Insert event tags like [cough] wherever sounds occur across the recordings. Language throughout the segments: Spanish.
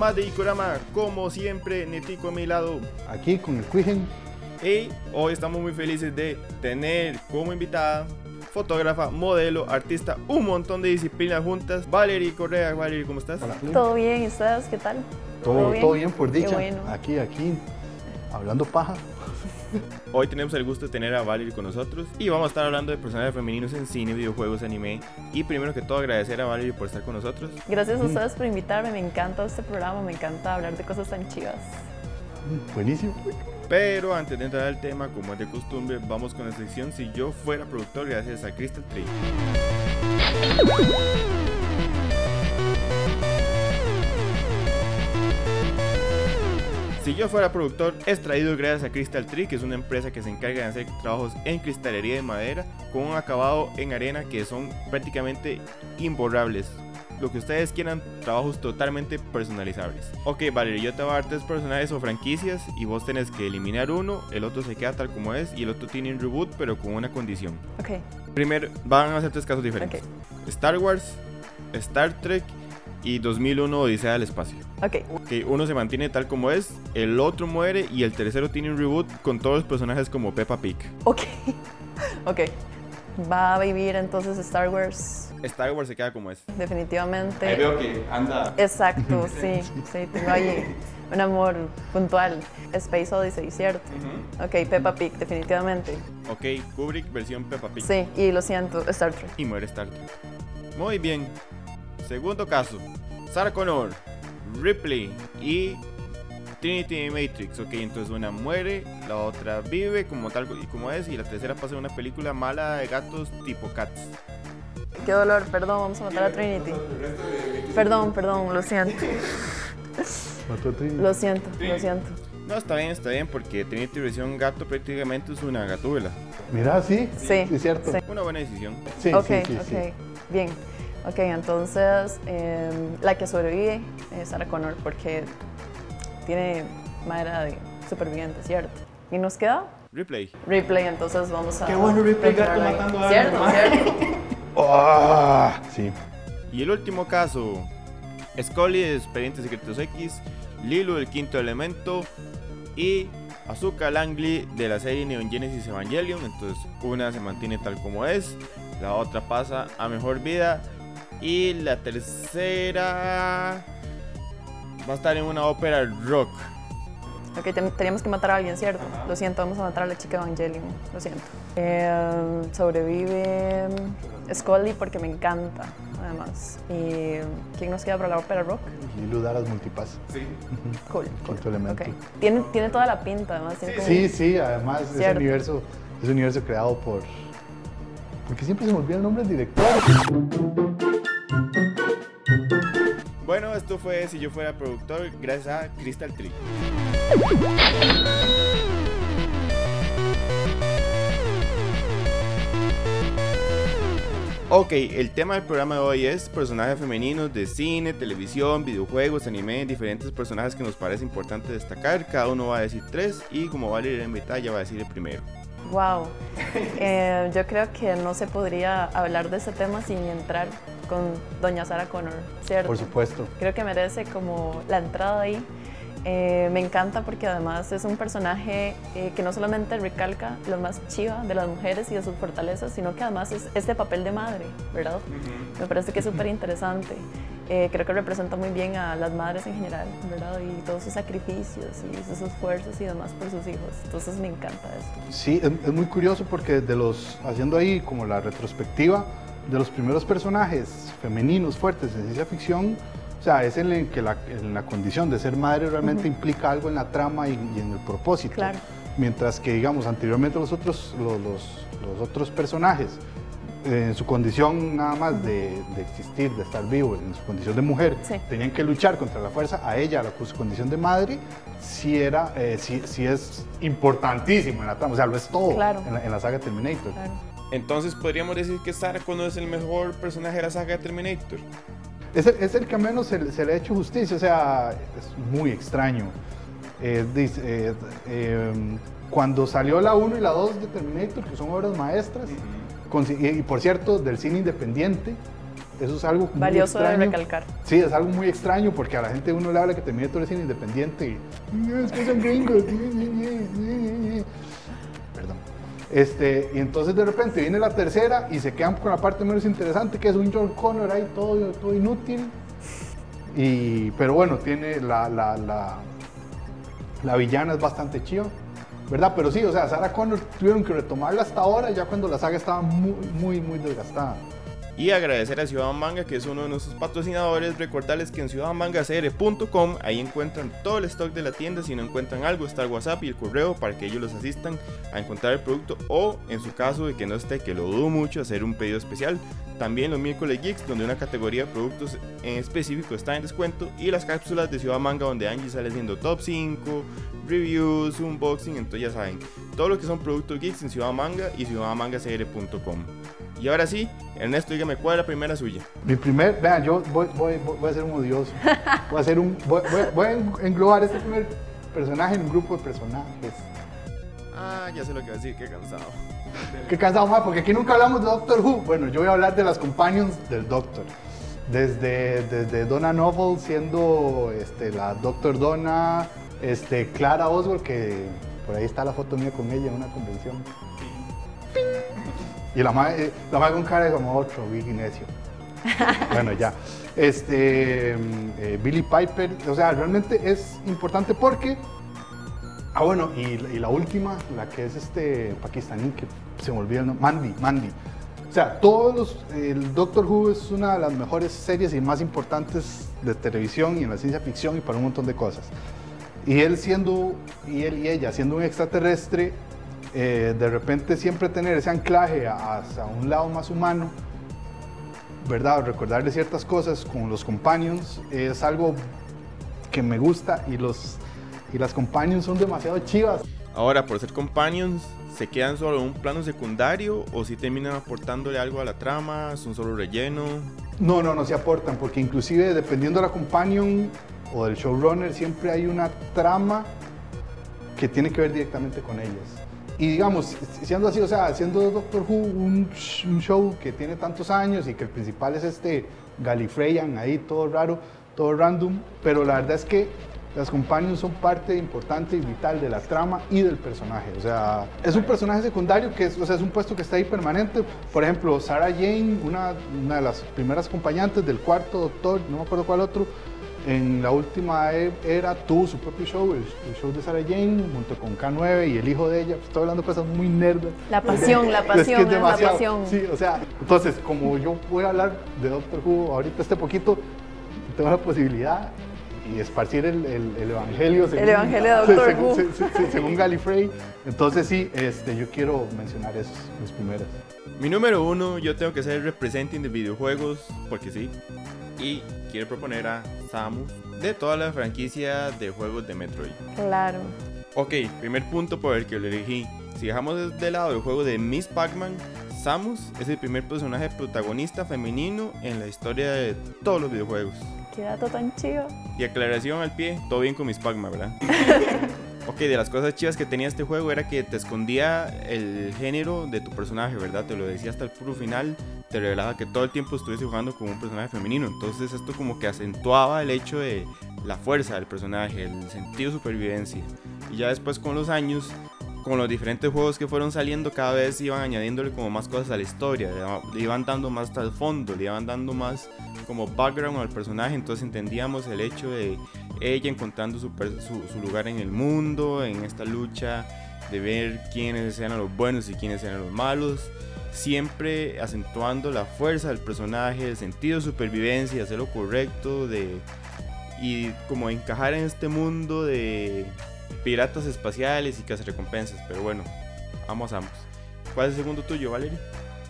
Más de Ikorama, como siempre, Netico a mi lado. Aquí con el Cuigen. Y hoy estamos muy felices de tener como invitada fotógrafa, modelo, artista, un montón de disciplinas juntas. Valerie Correa, Valerie, ¿cómo estás? Hola. Todo bien, ¿y ustedes qué tal? Todo, todo bien por Qué dicha. bueno. Aquí, aquí, hablando paja. [laughs] Hoy tenemos el gusto de tener a Valerie con nosotros y vamos a estar hablando de personajes femeninos en cine, videojuegos, anime. Y primero que todo agradecer a Valerie por estar con nosotros. Gracias a ustedes por invitarme, me encanta este programa, me encanta hablar de cosas tan chivas. Buenísimo. Pero antes de entrar al tema, como es de costumbre, vamos con la sección Si yo fuera productor, gracias a Crystal Tree. Si yo fuera productor, es traído gracias a Crystal Tree, que es una empresa que se encarga de hacer trabajos en cristalería de madera con un acabado en arena que son prácticamente imborrables. Lo que ustedes quieran, trabajos totalmente personalizables. Ok, Valerie, yo te voy a dar tres personajes o franquicias y vos tenés que eliminar uno, el otro se queda tal como es y el otro tiene un reboot pero con una condición. Ok, Primero, van a ser tres casos diferentes. Star Wars, Star Trek y 2001 Odisea del Espacio. ok, Que uno se mantiene tal como es, el otro muere y el tercero tiene un reboot con todos los personajes como Peppa Pig. ok, [laughs] ok. Va a vivir entonces Star Wars, Star Wars se queda como es. definitivamente. Ahí veo que anda. Exacto, [laughs] sí, sí, tengo ahí un amor puntual. Space Odyssey, ¿cierto? Ok, Peppa Pig, definitivamente. Ok, Kubrick versión Peppa Pig. Sí, y lo siento, Star Trek. Y muere Star Trek. Muy bien. Segundo caso. Sarah Connor, Ripley y Trinity Matrix. Ok, entonces una muere, la otra vive como tal y como es, y la tercera pasa en una película mala de gatos tipo Cats. Qué dolor, perdón, vamos a matar a Trinity. Perdón, perdón, lo siento. Mató a Trini. Lo siento, lo siento. No, está bien, está bien, porque Trinity versión gato prácticamente es una gatúbela. Mira, sí. Sí, es cierto. sí. Una buena decisión. Sí, ok, sí, sí, ok, sí. bien. Ok, entonces em, la que sobrevive es Sarah Connor porque tiene madera de superviviente, ¿cierto? ¿Y nos queda? Replay. Replay, entonces vamos a... Qué bueno, retirarla gato matando a ¿Cierto? ¿Cierto? [laughs] Ah, sí. Y el último caso. Scully de Expedientes Secretos X, Lilo del Quinto Elemento y Azuka Langley de la serie Neon Genesis Evangelion. Entonces una se mantiene tal como es, la otra pasa a mejor vida y la tercera va a estar en una ópera rock. Ok, ten- teníamos que matar a alguien, ¿cierto? Lo siento, vamos a matar a la chica Evangelion, lo siento. Em, sobrevive Scully porque me encanta, además. ¿Y quién nos queda para la ópera rock? Lilo Daras Multipass. Cool. Quinto elemento. Tiene, tiene toda la pinta, además. Como- Sí, sí, además ese Cierto. universo, ese universo creado por. Porque siempre se me olvida el nombre del director. Bueno, esto fue Si yo fuera productor, gracias a Crystal Tree. Ok, el tema del programa de hoy es personajes femeninos de cine, televisión, videojuegos, anime, diferentes personajes que nos parece importante destacar. Cada uno va a decir tres y como vale la invitada, ya va a decir el primero. Wow. Eh, yo creo que no se podría hablar de ese tema sin entrar con doña Sarah Connor, ¿cierto? Por supuesto. Creo que merece como la entrada ahí. Eh, me encanta porque además es un personaje eh, que no solamente recalca lo más chiva de las mujeres y de sus fortalezas, sino que además es este papel de madre, ¿verdad? Me parece que es súper interesante. Eh, creo que representa muy bien a las madres en general, ¿verdad? Y todos sus sacrificios y sus esfuerzos y demás por sus hijos. Entonces me encanta eso. Sí, es, es muy curioso porque de los, haciendo ahí como la retrospectiva, de los primeros personajes femeninos fuertes en ciencia ficción, o sea, es en el que la, en la condición de ser madre realmente implica algo en la trama y, y en el propósito. Claro. Mientras que, digamos, anteriormente los otros, los, los- los otros personajes eh, en su condición nada más de, de existir, de estar vivo, en su condición de mujer, Sí. tenían que luchar contra la fuerza, a ella, la, su condición de madre, sí, era, eh, sí, sí es importantísimo en la trama, o sea, lo es todo Claro. en, la, en la saga Terminator. Claro. Entonces podríamos decir que Sarah Connor es el mejor personaje de la saga de Terminator. Es el, es el que menos se, le- se le ha hecho justicia, o sea, es muy extraño. Eh, dice, eh, eh, cuando salió la 1 y la 2 de Terminator, que son obras maestras, y, y por cierto, del cine independiente, eso es algo muy Valioso de extraño. recalcar. Sí, es algo muy extraño porque a la gente uno le habla que Terminator es cine independiente y "No, es que son gringos. [laughs] Este, y entonces de repente viene la tercera y se quedan con la parte menos interesante que es un John Connor ahí todo, todo inútil. Y, pero bueno, tiene la, la, la, la villana es bastante chiva, ¿verdad? Pero sí, o sea, Sarah Connor tuvieron que retomarla hasta ahora, ya cuando la saga estaba muy, muy, muy desgastada. Y agradecer a Ciudad Manga, que es uno de nuestros patrocinadores. Recordarles que en ciudadmangacr.com ahí encuentran todo el stock de la tienda. Si no encuentran algo, está el WhatsApp y el correo para que ellos los asistan a encontrar el producto. O en su caso de que no esté, que lo dudo mucho, hacer un pedido especial. También los miércoles Geeks, donde una categoría de productos en específico está en descuento. Y las cápsulas de Ciudad Manga, donde Angie sale haciendo top 5, reviews, unboxing. Entonces ya saben, todo lo que son productos geeks en Ciudad Manga y ciudadmangacr.com. Y ahora sí, Ernesto, dígame cuál es la primera suya. Mi primer, vean, yo voy, voy, voy- a ser un odioso. Voy a, hacer un, voy, a englobar este primer personaje en un grupo de personajes. Ah, ya sé lo que va a decir, qué cansado. Qué cansado más, porque aquí nunca hablamos de Doctor Who. Bueno, yo voy a hablar de las companions del Doctor. Desde, desde Donna Novel siendo este, la Doctor Donna, este, Clara Oswald, que por ahí está la foto mía con ella en una convención. Y la madre, la madre con cara de como otro, Big Necio. [laughs] bueno, ya. Este, mm, eh, Billy Piper, o sea, realmente es importante porque Ah, bueno, y, y la última, la que es este pakistaní, que se me olvida el nombre, Mandy, Mandy. O sea, todos los, el Doctor Who es una de las mejores series y más importantes de televisión y en la ciencia ficción y para un montón de cosas. Y él siendo, y él y ella siendo un extraterrestre, eh, de repente siempre tener ese anclaje a- hacia un lado más humano, ¿verdad? Recordarle ciertas cosas con los companions es algo que me gusta y los y las companions son demasiado chivas. Ahora, por ser companions, ¿se quedan solo en un plano secundario o si terminan aportándole algo a la trama? ¿Son solo relleno? No, no, no se aportan porque inclusive dependiendo de la companion o del showrunner siempre hay una trama que tiene que ver directamente con ellas. Y digamos, siendo así, o sea, siendo Doctor Who un, un show que tiene tantos años y que el principal es este Gallifreyan ahí, todo raro, todo random, pero la verdad es que las companions son parte importante y vital de la trama y del personaje. O sea, es un personaje secundario que es, o sea, es un puesto que está ahí permanente. Por ejemplo, Sarah Jane, una, una de las primeras acompañantes del cuarto doctor, no me acuerdo cuál otro, en la última e- era tuvo su propio show, el, el show de Sarah Jane, junto con K9 y el hijo de ella. Estoy hablando de cosas muy nerdas. La pasión, la [laughs] Es que pasión, es es la demasiado. pasión. Sí, o sea, entonces, como yo voy a hablar de Doctor Who ahorita este poquito, tengo la posibilidad y esparcir el, el- el evangelio según, evangelio de [laughs] Doctor según, se- se- según Gallifrey. Entonces sí, este, yo quiero mencionar esos, mis primeras. Mi número uno, yo tengo que ser representing de videojuegos, porque sí. Y quiero proponer a Samus de toda la franquicia de juegos de Metroid. Claro. Ok, primer punto por el que lo elegí. Si dejamos de lado el juego de Miss Pac-Man, Samus es el primer personaje protagonista femenino en la historia de todos los videojuegos. Qué dato tan chido. Y aclaración al pie, todo bien con Miss Pac-Man, ¿verdad? [laughs] ok, de las cosas chivas que tenía este juego era que te escondía el género de tu personaje, ¿verdad? Te lo decía hasta el puro final, te revelaba que todo el tiempo estuviese jugando con un personaje femenino. Entonces esto como que acentuaba el hecho de la fuerza del personaje, el sentido de supervivencia. Y ya después con los años, con los diferentes juegos que fueron saliendo, cada vez iban añadiéndole como más cosas a la historia, le- le iban dando más trasfondo, le iban dando más como background al personaje, entonces entendíamos el hecho de ella encontrando su, su- su lugar en el mundo, en esta lucha, de ver quiénes eran los buenos y quiénes eran los malos, siempre acentuando la fuerza del personaje, el sentido de supervivencia, hacer lo correcto, de, y como encajar en este mundo de piratas espaciales y recompensas, pero bueno, vamos, vamos. ¿Cuál es el segundo tuyo, Valerie?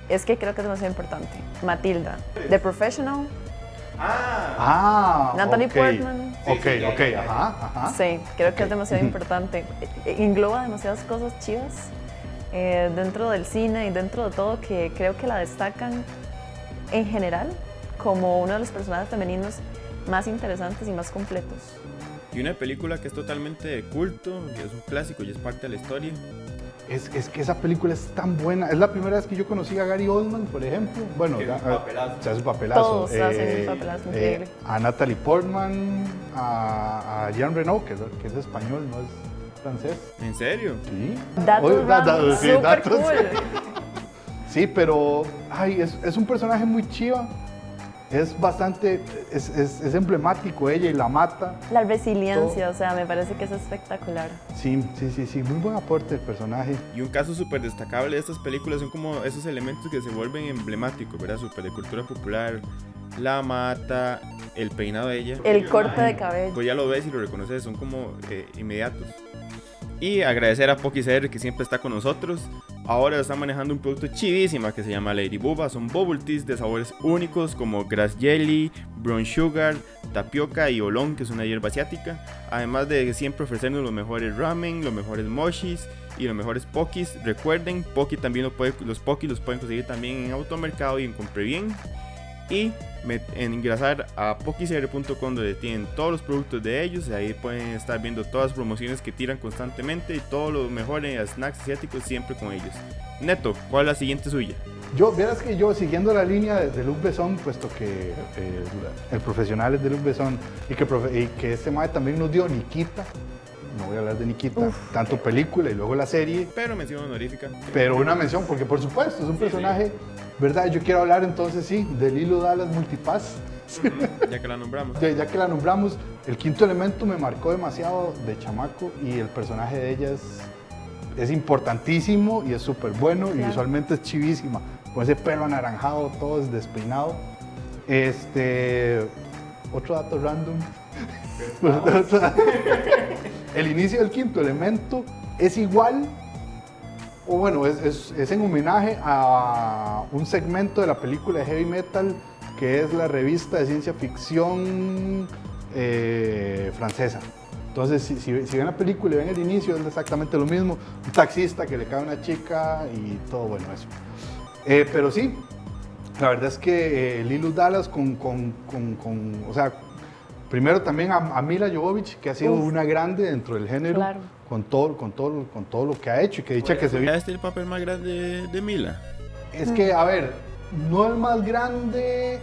es que creo que es demasiado importante. Matilda, The Professional, Ah, Natalie ok. Portman. Ok, ok, ajá, ajá. Sí, creo que es demasiado [laughs] importante. E- Engloba demasiadas cosas chivas eh, dentro del cine y dentro de todo que creo que la destacan en general como uno de los personajes femeninos más interesantes y más completos. Y una película que es totalmente de culto, que es un clásico y es parte de la historia. Es, es que esa película es tan buena. Es la primera vez que yo conocí a Gary Oldman, por ejemplo. Bueno, Que es un a- papelazo. se hace un papelazo. Todos hacen un papelazo increíble. a Natalie Portman, a, a Jean Reno, que, es- que es español, no es francés. ¿En serio? Sí. Datos Oye, da- da- sí, súper datos. cool. [laughs] Sí, pero ay, es, es un personaje muy chiva. Es bastante, es, es- es emblemático ella y la mata. La resiliencia, o sea, me parece que es espectacular. Sí, sí, sí, sí, muy buen aporte el personaje. Y un caso súper destacable de estas películas son como esos elementos que se vuelven emblemáticos, ¿verdad? Súper de cultura popular. La mata, el peinado de ella. El corte de cabello. Pues ya lo ves y lo reconoces, son como eh, inmediatos. Y agradecer a Pocky CR que siempre está con nosotros. Ahora está manejando un producto chivísima que se llama Lady Bubba. Son bubble teas de sabores únicos como grass jelly, brown sugar, tapioca y olón, que es una hierba asiática. Además de siempre ofrecernos los mejores ramen, los mejores mochis y los mejores pokis. Recuerden, también los pokis los pueden conseguir también en automercado y en Compre Bien y en ingresar a pokicr.com donde tienen todos los productos de ellos y ahí pueden estar viendo todas las promociones que tiran constantemente y todo lo mejor en snacks asiáticos siempre con ellos. Neto, ¿cuál es la siguiente suya? Yo, verás que yo, siguiendo la línea de, de Luc Besson, puesto que eh, el profesional es de Luc Besson y que, profe- y que este mae también nos dio Nikita, no voy a hablar de Nikita, Uf. tanto película y luego la serie, Pero mención honorífica. pero una mención, porque por supuesto es un personaje, ¿verdad? Yo quiero hablar entonces, sí, de Lilo Dallas Multipass. Ya que la nombramos. Ya, ya que la nombramos, el quinto elemento me marcó demasiado de chamaco y el personaje de ella es, es importantísimo y es súper bueno y visualmente es chivísima. Con ese pelo anaranjado, todo es despeinado. Este, otro dato random. [laughs] el inicio del quinto elemento es igual, o bueno, es, es- es en homenaje a un segmento de la película de heavy metal que es la revista de ciencia ficción eh, francesa. Entonces, si, si- si ven la película y ven el inicio, es exactamente lo mismo. Un taxista que le cae a una chica y todo bueno eso. Eh, pero sí, la verdad es que eh, Lilu Dallas con, con- con- con- o sea, primero también a, a Mila Jovovich, que ha sido Uf. una grande dentro del género, Claro. Con, todo, con, todo, con todo lo que ha hecho y que dicha que se vio. Este es el papel más grande de, Mila. Es que, a ver, no el más grande,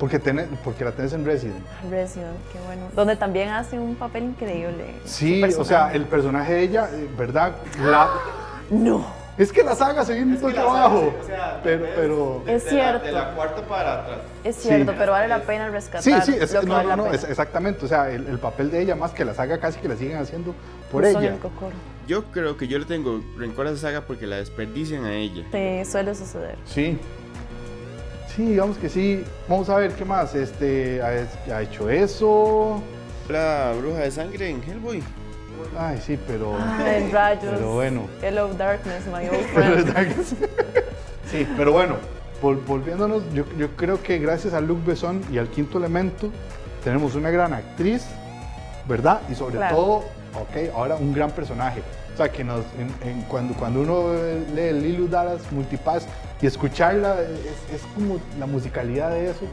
porque, tenés- porque la tenés en Resident. Resident, qué bueno. Donde también hace un papel increíble. Sí, o sea, el personaje de ella, eh, ¿verdad? La, [laughs] No. Es que la saga se viene poco abajo, pero, pero... Es cierto. cuarta para atrás. Es Sí. cierto, pero vale la pena rescatar. Sí, sí, es- lo que no, vale no, la no, pena. es- exactamente, o sea, el, el papel de ella más que la saga casi que la siguen haciendo por en ella. Yo creo que yo le tengo rencor a esa saga porque la desperdician a ella. Sí, suele suceder. Sí. Sí, digamos que sí. Vamos a ver qué más. Este ha, ha hecho eso. La bruja de sangre en Hellboy. Ay, sí, pero. Ay, rayos. Pero bueno. Hello, darkness, my old [laughs] friend. sí. [laughs] Sí, pero bueno, vol- volviéndonos, yo, yo creo que gracias a Luc Besson y al quinto elemento tenemos una gran actriz, ¿verdad? Y sobre Claro. todo, ok, ahora un gran personaje. O sea, que nos, en- en- cuando, cuando uno lee Lilu Dallas Multipass y escucharla, es, es como la musicalidad de eso,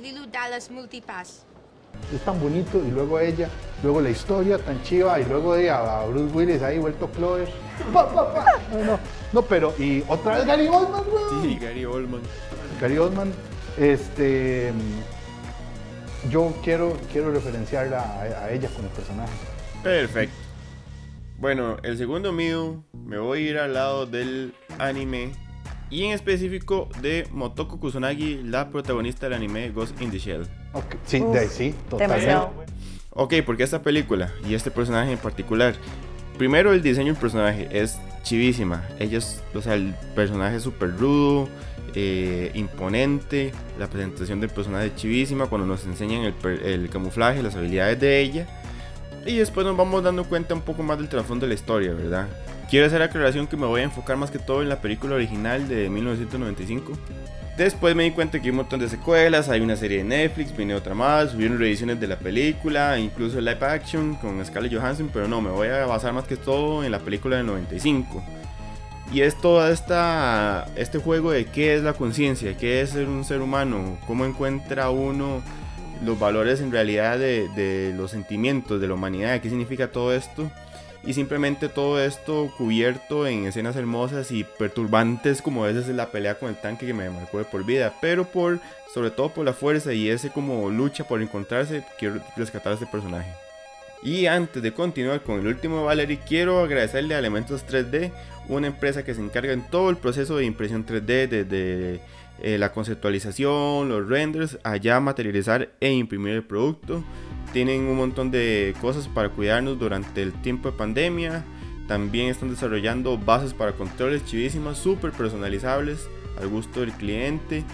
Lilu Dallas Multipass. Es tan bonito. Y luego ella, luego la historia tan chiva, y luego de a, Bruce Willis ahí vuelto Clover. Pa, pa, pa. No, no, no, pero, y otra vez Gary Oldman, weón. Sí, Gary Oldman. Gary Oldman, este, yo quiero, quiero referenciarla a, a ella como personaje. Perfecto. Bueno, el segundo mío me voy a ir al lado del anime y en específico de Motoko Kusanagi, la protagonista del anime Ghost in the Shell. Ok, Sí, Uf, de ahí sí, totalmente. Demasiado. Ok, porque esta película y este personaje en particular, primero el diseño del personaje es chivísima. Ella es, o sea, el personaje es súper rudo, eh, imponente, la presentación del personaje es chivísima cuando nos enseñan el, el camuflaje, las habilidades de ella. Y después nos vamos dando cuenta un poco más del trasfondo de la historia, ¿verdad? Quiero hacer la aclaración que me voy a enfocar más que todo en la película original de 1995. Después me di cuenta que hay un montón de secuelas, hay una serie de Netflix, viene otra más, subieron reediciones de la película, incluso live action con Scarlett Johansson, pero no, me voy a basar más que todo en la película del 95. Y es todo este juego de qué es la conciencia, qué es ser un ser humano, cómo encuentra uno los valores en realidad de los sentimientos de la humanidad, qué significa todo esto y simplemente todo esto cubierto en escenas hermosas y perturbantes como a veces es la pelea con el tanque que me marcó de por vida, pero por sobre todo por la fuerza y ese como lucha por encontrarse, quiero rescatar a este personaje. Y antes de continuar con el último Valerie, quiero agradecerle a Elementos 3D, una empresa que se encarga en todo el proceso de impresión 3D, desde eh, la conceptualización, los renders, allá materializar e imprimir el producto tienen un montón de cosas para cuidarnos durante el tiempo de pandemia. También están desarrollando bases para controles chivísimas, súper personalizables al gusto del cliente.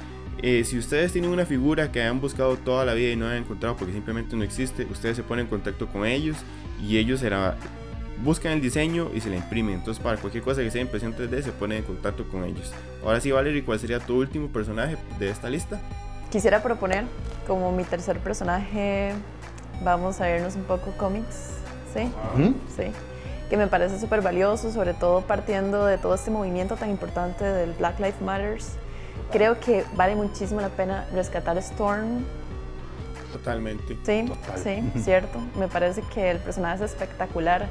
Eh, si ustedes tienen una figura que han buscado toda la vida y no han encontrado porque simplemente no existe, ustedes se ponen en contacto con ellos y ellos será, buscan el diseño y se la imprimen. Entonces, para cualquier cosa que sea impresión 3D, se ponen en contacto con ellos. Ahora sí, Valerie, ¿cuál sería tu último personaje de esta lista? Quisiera proponer como mi tercer personaje vamos a irnos un poco cómics, ¿sí? Sí. Que me parece súper valioso, sobre todo partiendo de todo este movimiento tan importante del Black Lives Matters. Creo que vale muchísimo la pena rescatar Storm. Totalmente. Sí, sí, cierto. Me parece que el personaje es espectacular,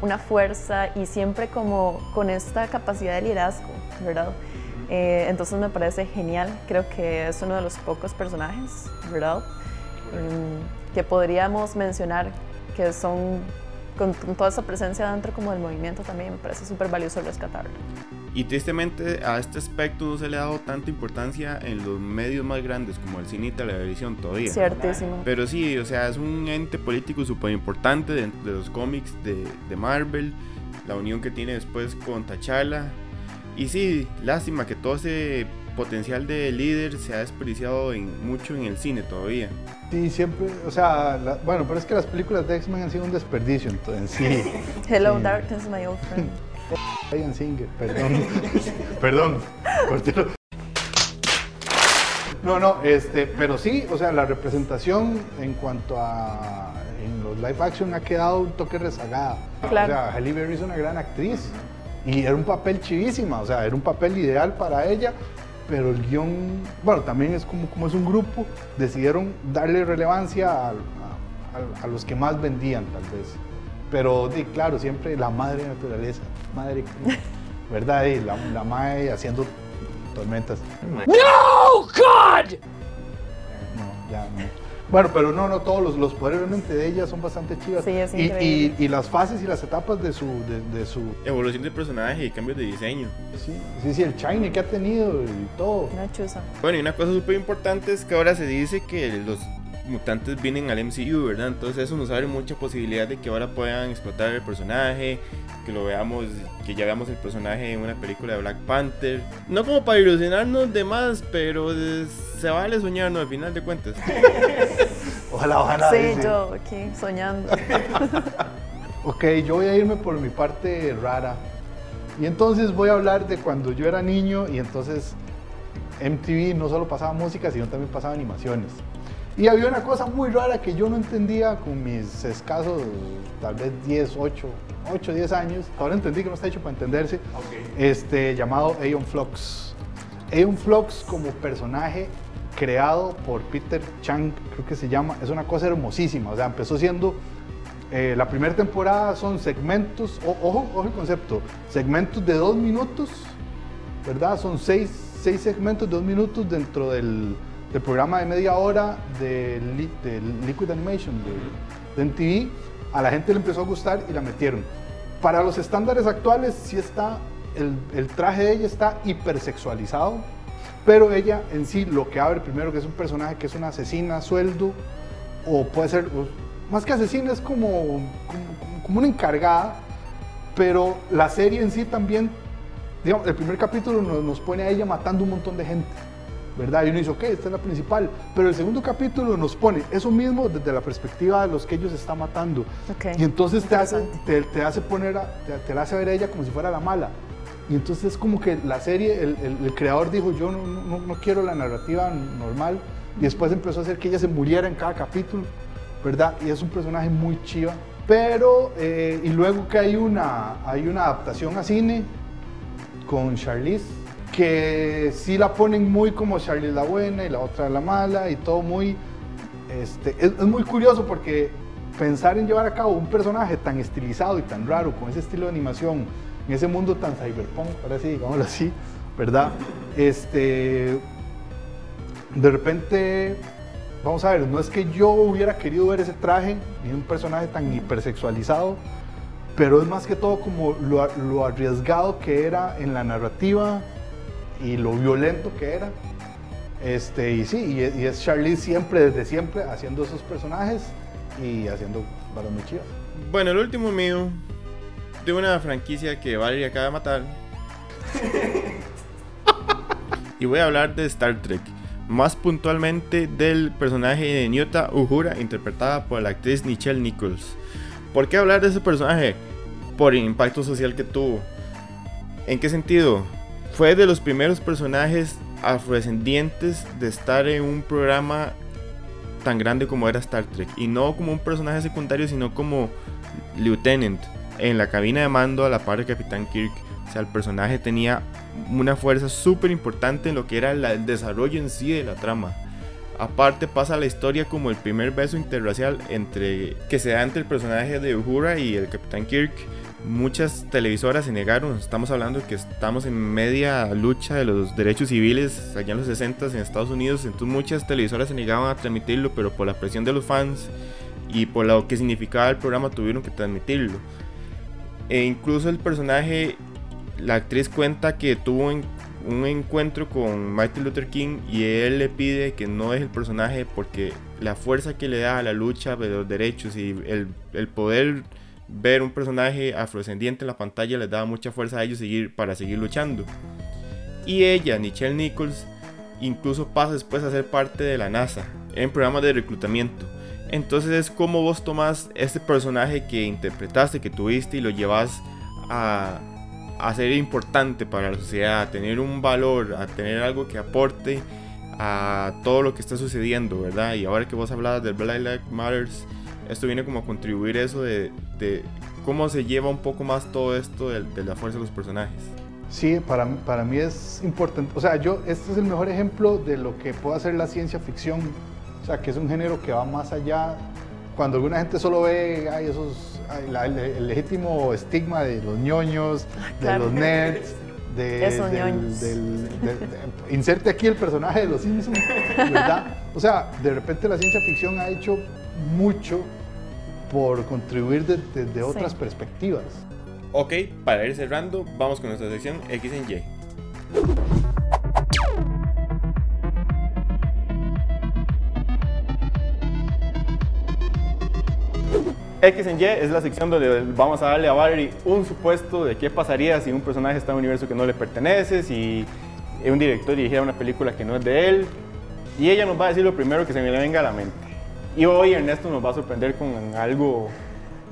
una fuerza y siempre como con esta capacidad de liderazgo, ¿verdad? Eh, entonces me parece genial, creo que es uno de los pocos personajes, ¿verdad? Mm, que podríamos mencionar que son con, toda esa presencia dentro como del movimiento también me parece súper valioso rescatarlo. Y tristemente a este aspecto no se le ha dado tanta importancia en los medios más grandes como el cine y televisión todavía. Ciertísimo. Pero sí, o sea, es un ente político súper importante dentro de los cómics de, de Marvel, la unión que tiene después con T'Challa. Y sí, lástima que todo ese potencial de líder se ha desperdiciado en, mucho en el cine todavía. Sí, siempre, o sea, bueno, pero es que las películas de X-Men han sido un desperdicio en sí. [laughs] Hello, darkness, my old friend. [laughs] Ryan Singer, perdón. [laughs] perdón. No, no, este, pero sí, o sea, la representación en cuanto a en los live action ha quedado un toque rezagada. Claro. O sea, Halle Berry es una gran actriz y era un papel chivísima, o sea, era un papel ideal para ella, pero el guion, bueno, también es como, como es un grupo, decidieron darle relevancia a, a, los que más vendían, tal vez. Pero, sí, claro, siempre la madre naturaleza, madre, [laughs] ¿verdad? Y la, la madre haciendo tormentas. ¡No, God! No, ya no. Bueno, pero no, no, todos los, los poderes realmente de ella son bastante chivas. Sí, es y, y, y, las fases y las etapas de su, de, de, su... Evolución de personaje y cambios de diseño. Sí, sí, sí, el shiny que ha tenido y todo. Una chuza. Bueno, y una cosa súper importante es que ahora se dice que los mutantes vienen al MCU, ¿verdad? Entonces eso nos abre mucha posibilidad de que ahora puedan explotar el personaje, que lo veamos, que ya veamos el personaje en una película de Black Panther. No como para ilusionarnos de más, pero se vale soñarnos al final de cuentas. [laughs] ojalá, ojalá. Sí, yo aquí soñando. [laughs] ok, yo voy a irme por mi parte rara. Y entonces voy a hablar de cuando yo era niño y entonces MTV no solo pasaba música, sino también pasaba animaciones. Y había una cosa muy rara que yo no entendía con mis escasos, tal vez 10, 8, 8, 10 años. Ahora entendí que no está hecho para entenderse. Este, llamado Aeon Flux. Aeon Flux como personaje creado por Peter Chang, creo que se llama, es una cosa hermosísima. O sea, empezó siendo eh, la primera temporada son segmentos, ojo, ojo el concepto, segmentos de dos minutos, ¿verdad? Son seis, seis segmentos de dos minutos dentro del, del programa de media hora de, de Liquid Animation de, de, MTV, a la gente le empezó a gustar y la metieron. Para los estándares actuales, sí está, el, el traje de ella está hipersexualizado, pero ella en sí lo que abre primero que es un personaje que es una asesina sueldo, o puede ser, más que asesina, es como, como, como una encargada, pero la serie en sí también, digamos, el primer capítulo nos, nos pone a ella matando un montón de gente ¿verdad? Y uno dice, ok, esta es la principal. Pero el segundo capítulo nos pone eso mismo desde la perspectiva de los que ellos están matando. Y entonces te hace, te, te hace poner, a- te, te la hace ver a ella como si fuera la mala. Y entonces es como que la serie, el, el- el creador dijo, yo no, no- no quiero la narrativa normal. Y después empezó a hacer que ella se muriera en cada capítulo, ¿verdad? Y es un personaje muy chiva. Pero, eh, y luego que hay una, hay una adaptación a cine con Charlize, que sí la ponen muy como Charlize la buena y la otra la mala y todo muy... Este, es, muy curioso porque pensar en llevar a cabo un personaje tan estilizado y tan raro, con ese estilo de animación, en ese mundo tan cyberpunk, ahora sí, digámoslo así, ¿verdad? Este, de repente, vamos a ver, no es que yo hubiera querido ver ese traje ni un personaje tan hipersexualizado, pero es más que todo como lo, lo arriesgado que era en la narrativa y lo violento que era. Este, y sí, y es, y es Charlize siempre, desde siempre, haciendo esos personajes y haciendo varas muy chivas. Bueno, el último mío de una franquicia que Valerie acaba de matar. [laughs] y voy a hablar de Star Trek. Más puntualmente del personaje de Nyota Uhura, interpretada por la actriz Nichelle Nichols. ¿Por qué hablar de ese personaje? Por el impacto social que tuvo. ¿En qué sentido? Fue de los primeros personajes afrodescendientes de estar en un programa tan grande como era Star Trek. Y no como un personaje secundario, sino como Lieutenant. En la cabina de mando a la par de Capitán Kirk. O sea, el personaje tenía una fuerza súper importante en lo que era el desarrollo en sí de la trama. Aparte pasa la historia como el primer beso interracial entre que se da entre el personaje de Uhura y el Capitán Kirk. Muchas televisoras se negaron, estamos hablando que estamos en media lucha de los derechos civiles allá en los 60 en Estados Unidos, entonces muchas televisoras se negaban a transmitirlo, pero por la presión de los fans y por lo que significaba el programa tuvieron que transmitirlo. E incluso el personaje, la actriz cuenta que tuvo un encuentro con Martin Luther King y él le pide que no deje el personaje porque la fuerza que le da a la lucha de los derechos y el, el poder ver un personaje afrodescendiente en la pantalla les daba mucha fuerza a ellos seguir, para seguir luchando. Y ella, Nichelle Nichols, incluso pasa después a ser parte de la NASA en programas de reclutamiento. Entonces es como vos tomás este personaje que interpretaste, que tuviste y lo llevas a, a ser importante para la sociedad, a tener un valor, a tener algo que aporte a todo lo que está sucediendo, ¿verdad? Y ahora que vos hablabas del Black Lives Matters, esto viene como a contribuir eso de, de cómo se lleva un poco más todo esto de, de la fuerza de los personajes. Sí, para, mí- para mí es importante. O sea, yo, este es el mejor ejemplo de lo que puede hacer la ciencia ficción. O sea, que es un género que va más allá. Cuando alguna gente solo ve ay, esos, ay, la- el, el legítimo estigma de los ñoños, de claro. los nerds, de, [laughs] Esos del- del- de- de- inserte aquí el personaje de los Simpsons, ¿verdad? O sea, de repente la ciencia ficción ha hecho mucho por contribuir desde de, de otras Sí. perspectivas. Ok, para ir cerrando, vamos con nuestra sección X en Y. X en Y es la sección donde vamos a darle a Valerie un supuesto de qué pasaría si un personaje está en un universo que no le pertenece, si un director dirigiera una película que no es de él. Y ella nos va a decir lo primero que se me le venga a la mente. Y hoy Ernesto nos va a sorprender con algo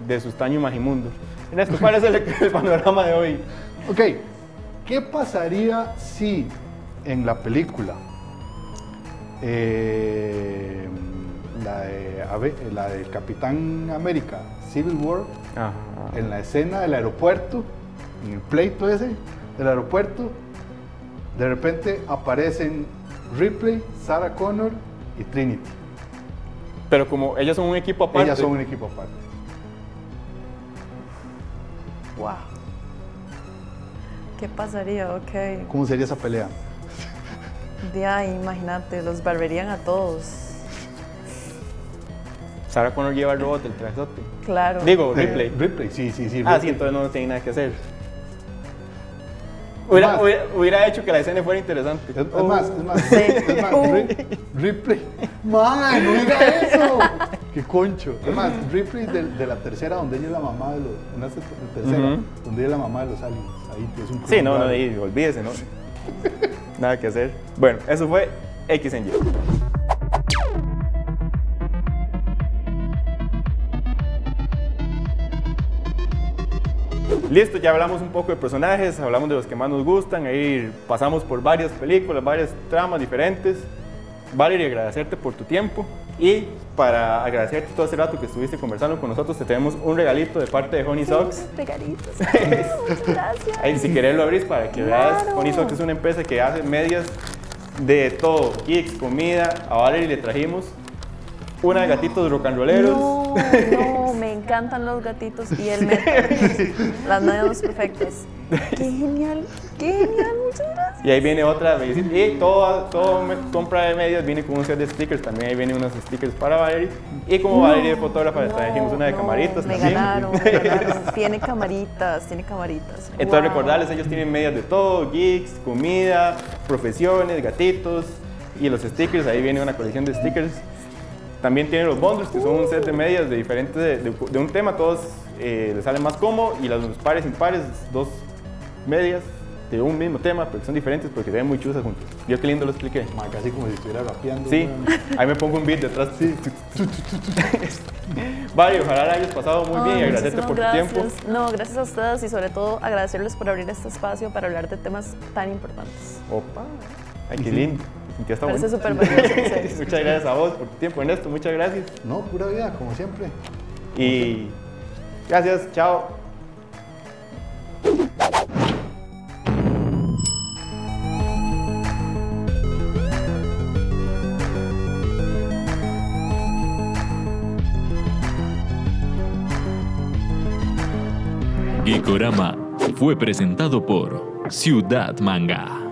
de su estaño magimundo. Ernesto, ¿cuál es el, el panorama de hoy? Ok, ¿qué pasaría si en la película, eh, la, de, Ave- la del Capitán América, Civil War, en la escena del aeropuerto, en el pleito ese del aeropuerto, de repente aparecen Ripley, Sarah Connor y Trinity. Pero como ellas son un equipo aparte. Ellas son un equipo aparte. Wow. ¿Qué pasaría? Ok. ¿Cómo sería esa pelea? Ya, imagínate, los barberían a todos. Sarah Connor lleva el robot, el trazote. Claro. Digo, Eh, Ripley. Ripley, sí, sí, sí. Ah, Ripley. sí, entonces no tiene nada que hacer. Hubiera, más- hubiera- hubiera hecho que la escena fuera interesante. Es, es más, es más, Sí. es más, Uh. Ri- Ripley. ¡Man, no diga eso! ¡Qué concho! Es más, Ripley de, de la tercera, donde ella es la mamá de los. En esta tercera, donde ella es la mamá de los aliens. Ahí es un Sí, no, no, ahí, olvídese, ¿no? Nada que hacer. Bueno, eso fue X en Y. Listo, ya hablamos un poco de personajes, hablamos de los que más nos gustan, ahí pasamos por varias películas, varias tramas diferentes. Valerie, agradecerte por tu tiempo y para agradecerte todo ese rato que estuviste conversando con nosotros, te tenemos un regalito de parte de Honey Socks. Regalitos. [laughs] Muchas gracias. Ahí, si querés lo abrís para que veas. Claro. Honey Socks es una empresa que hace medias de todo, geeks, comida. A Valerie le trajimos una de gatitos rolleros. No, no, me encantan los gatitos y el metal. Las medias perfectas. Qué genial, qué genial, muchas gracias. Y ahí viene otra medicina. Y toda, toda me- compra de medias viene con un set de stickers. También ahí vienen unos stickers para Valerie. Y como Valerie es fotógrafa, le trajimos una de No, camaritas Me también. ganaron, me [laughs] ganaron. Tiene camaritas, tiene camaritas. Entonces Wow. recordarles, ellos tienen medias de todo, geeks, comida, profesiones, gatitos y los stickers, ahí viene una colección de stickers. También tienen los bundles, que son un set de medias de diferentes, de, de- de un tema, todos eh, les salen más cómodo y las pares impares, dos medias de un mismo tema, pero que son diferentes porque se ven muy chuzas juntos. Yo qué lindo lo expliqué. Ma, casi como si estuviera rapeando. Sí, ahí me pongo un beat detrás. Sí. [laughs] Vale, ojalá la hayas pasado muy bien y agradecerte por tu tiempo. gracias. No, gracias a ustedes y sobre todo agradecerles por abrir este espacio para hablar de temas tan importantes. Opa, ay, qué lindo. Súper en [laughs] serio. Muchas gracias a vos por tu tiempo, Ernesto. Muchas gracias. No, pura vida, como siempre. Y gracias, chao. Geekorama fue presentado por Ciudad Manga.